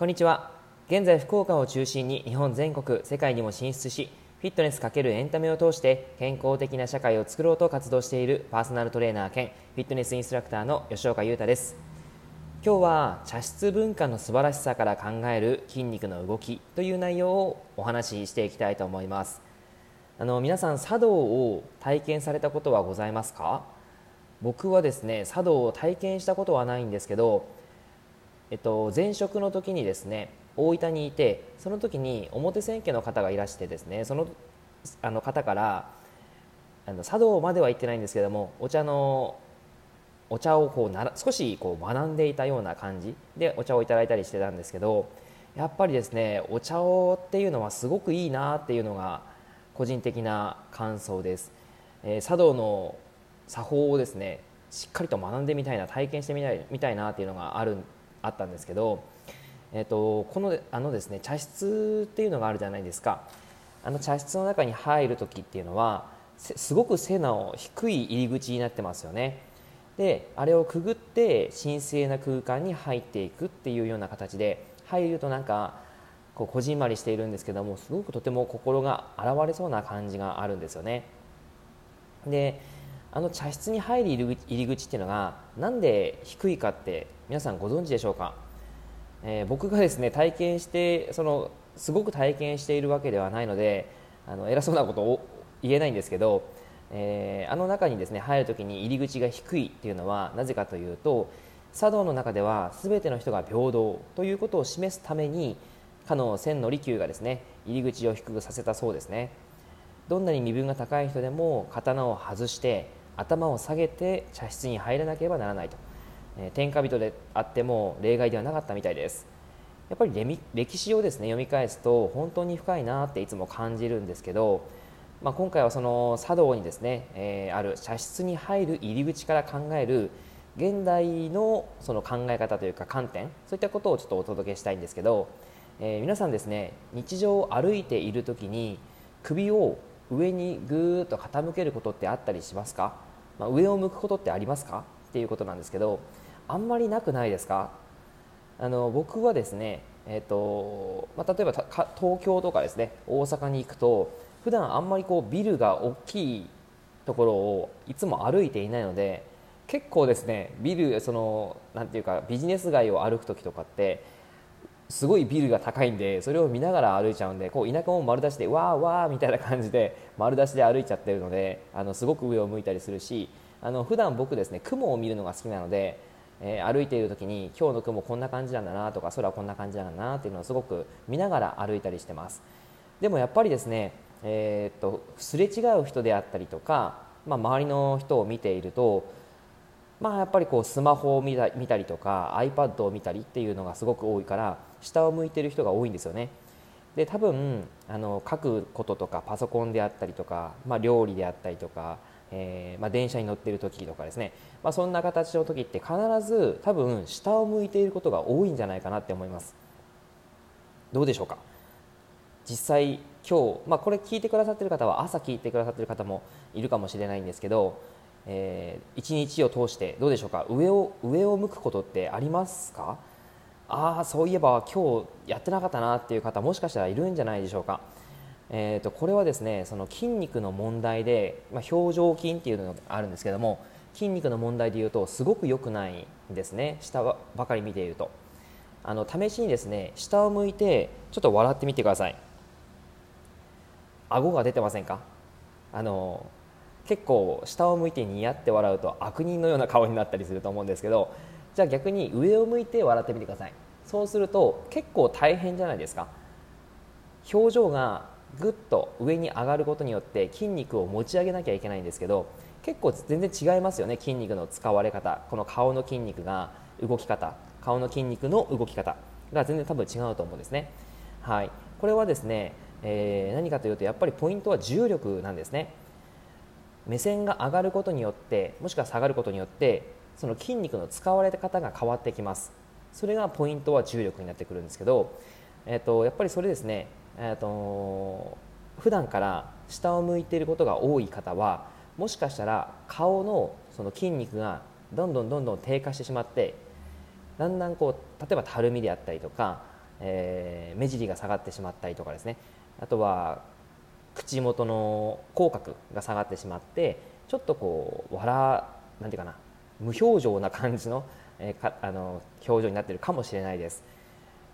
こんにちは。現在福岡を中心に日本全国世界にも進出しフィットネス×エンタメを通して健康的な社会を作ろうと活動しているパーソナルトレーナー兼フィットネスインストラクターの吉岡裕太です。今日は茶室文化の素晴らしさから考える筋肉の動きという内容をお話ししていきたいと思います。あの皆さん茶道を体験されたことはございますか？僕はですね茶道を体験したことはないんですけどえっと、前職の時にですね大分にいてその時に表千家の方がいらしてですねそのあの方からあの茶道までは行ってないんですけどもお茶のお茶をこうなら少しこう学んでいたような感じでお茶をいただいたりしてたんですけどやっぱりですねお茶をっていうのはすごくいいなっていうのが個人的な感想です、えー、茶道の作法をですねしっかりと学んでみたいな体験してみたいみたいなっていうのがあるあったんですけど、えーと、このあのですね茶室っていうのがあるじゃないですか。あの茶室の中に入る時っていうのはすごく背の低い入り口になってますよね。であれをくぐって神聖な空間に入っていくっていうような形で入るとなんかこうこじんまりしているんですけどもすごくとても心が洗われそうな感じがあるんですよね。であの茶室に入る入り口っていうのがなんで低いかって皆さんご存知でしょうか、えー、僕がですね体験してそのすごく体験しているわけではないのであの偉そうなことを言えないんですけど、えー、あの中にですね入るときに入り口が低いっていうのはなぜかというと茶道の中では全ての人が平等ということを示すためにかの千利休がですね入り口を低くさせたそうですね。どんなに身分が高い人でも刀を外して頭を下げて茶室に入らなければならないと、えー、天下人であっても例外ではなかったみたいです。やっぱり歴史をですね読み返すと本当に深いなっていつも感じるんですけど、まあ、今回はその茶道にですね、えー、ある茶室に入る入り口から考える現代のその考え方というか観点そういったことをちょっとお届けしたいんですけど、えー、皆さんですね日常を歩いている時に首を上にぐーっと傾けることってあったりしますか？まあ、上を向くことってありますか？っていうことなんですけどあんまりなくないですか？あの僕はですね、えーとまあ、例えば東京とかですね大阪に行くと普段あんまりこうビルが大きいところをいつも歩いていないので結構ですねビルそのなんていうかビジネス街を歩く時とかってすごいビルが高いんでそれを見ながら歩いちゃうんでこう田舎も丸出しでわーわーみたいな感じで丸出しで歩いちゃってるのであのすごく上を向いたりするしあの普段僕ですね雲を見るのが好きなので、えー、歩いている時に今日の雲こんな感じなんだなとか空こんな感じなんだなっていうのをすごく見ながら歩いたりしてます。でもやっぱりですね、えー、っとすれ違う人であったりとか、まあ、周りの人を見ているとまあ、やっぱりこうスマホを見た見たりとか iPad を見たりっていうのがすごく多いから下を向いてる人が多いんですよね。で多分あの書くこととかパソコンであったりとか、まあ、料理であったりとか、えー、まあ、電車に乗っている時とかですね、まあ、そんな形の時って必ず多分下を向いていることが多いんじゃないかなって思います。どうでしょうか？実際今日、まあ、これ聞いてくださってる方は朝聞いてくださってる方もいるかもしれないんですけどえー、一日を通してどうでしょうか？上を上を向くことってありますか？ああそういえば今日やってなかったなっていう方もしかしたらいるんじゃないでしょうか、えーと、これはですねその筋肉の問題で、まあ、表情筋っていうのがあるんですけども筋肉の問題でいうとすごく良くないんですね。下ばかり見ていると。あの試しにですね下を向いてちょっと笑ってみてください。顎が出てませんか？あの結構下を向いてニヤって笑うと悪人のような顔になったりすると思うんですけどじゃあ逆に上を向いて笑ってみてください。そうすると結構大変じゃないですか。表情がぐっと上に上がることによって筋肉を持ち上げなきゃいけないんですけど結構全然違いますよね。筋肉の使われ方。この顔の筋肉が動き方。顔の筋肉の動き方。が全然多分違うと思うんですね。はい。これはですね、えー、何かというとやっぱりポイントは重力なんですね。目線が上がることによってもしくは下がることによってその筋肉の使われ方が変わってきます。それがポイントは重力になってくるんですけど、えーと、やっぱりそれですね、えーと、普段から下を向いていることが多い方はもしかしたら顔のその筋肉がどんどんどんどん低下してしまってだんだんこう例えばたるみであったりとか、えー、目尻が下がってしまったりとかですね。あとは口元の口角が下がってしまってちょっとこう笑なんていうかな無表情な感じの, え、かあの表情になってるかもしれないです。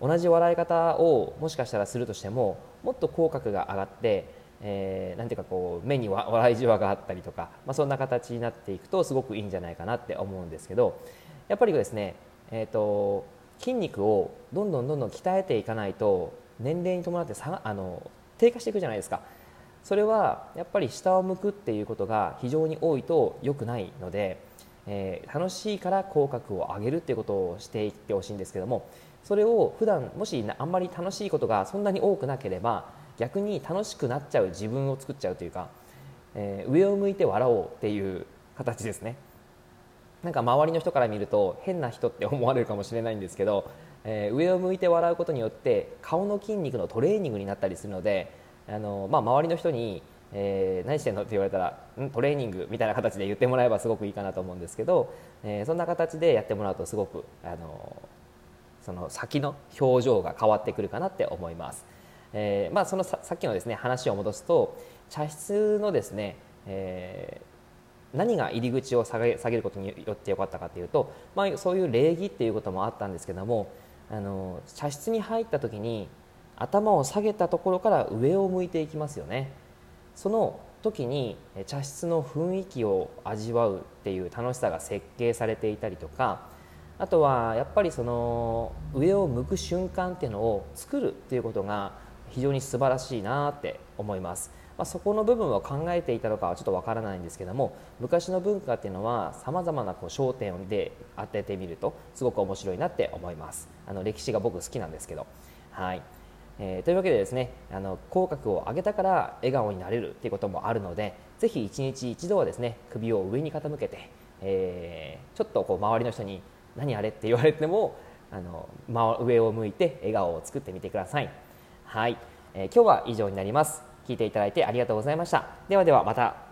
同じ笑い方をもしかしたらするとしてももっと口角が上がってえー、なんていうかこう目に 笑いじわがあったりとか、まあ、そんな形になっていくとすごくいいんじゃないかなって思うんですけどやっぱりですね、えーと、筋肉をどんどんどんどん鍛えていかないと年齢に伴ってさあの低下していくじゃないですか。それはやっぱり下を向くっていうことが非常に多いと良くないので、えー、楽しいから口角を上げるっていうことをしていってほしいんですけどもそれを普段もしあんまり楽しいことがそんなに多くなければ逆に楽しくなっちゃう自分を作っちゃうというか、えー、上を向いて笑おうっていう形ですね。なんか周りの人から見ると変な人って思われるかもしれないんですけど、えー、上を向いて笑うことによって顔の筋肉のトレーニングになったりするのであの、まあ、周りの人にえー、何してんのって言われたらん？トレーニングみたいな形で言ってもらえばすごくいいかなと思うんですけど、えー、そんな形でやってもらうとすごく、あのその先の表情が変わってくるかなって思います。えー、まあ、そのさっきのですね話を戻すと茶室のですね、えー、何が入り口を下げ下げることによってよかったかというと、まあ、そういう礼儀っていうこともあったんですけどもあの茶室に入った時に頭を下げたところから上を向いていきますよね。その時に茶室の雰囲気を味わうっていう楽しさが設計されていたりとかあとはやっぱりその上を向く瞬間っていうのを作るっていうことが非常に素晴らしいなって思います。まあ、そこの部分を考えていたのかはちょっとわからないんですけども昔の文化っていうのはさまざまなこう焦点で当ててみるとすごく面白いなって思います。あの歴史が僕好きなんですけど。はい、えー、というわけでですねあの口角を上げたから笑顔になれるっていうこともあるのでぜひ1日1度はですね首を上に傾けて、えー、ちょっとこう周りの人に何あれって言われてもあの、上を向いて笑顔を作ってみてください。はい、えー、今日は以上になります。聞いていただいてありがとうございました。ではではまた。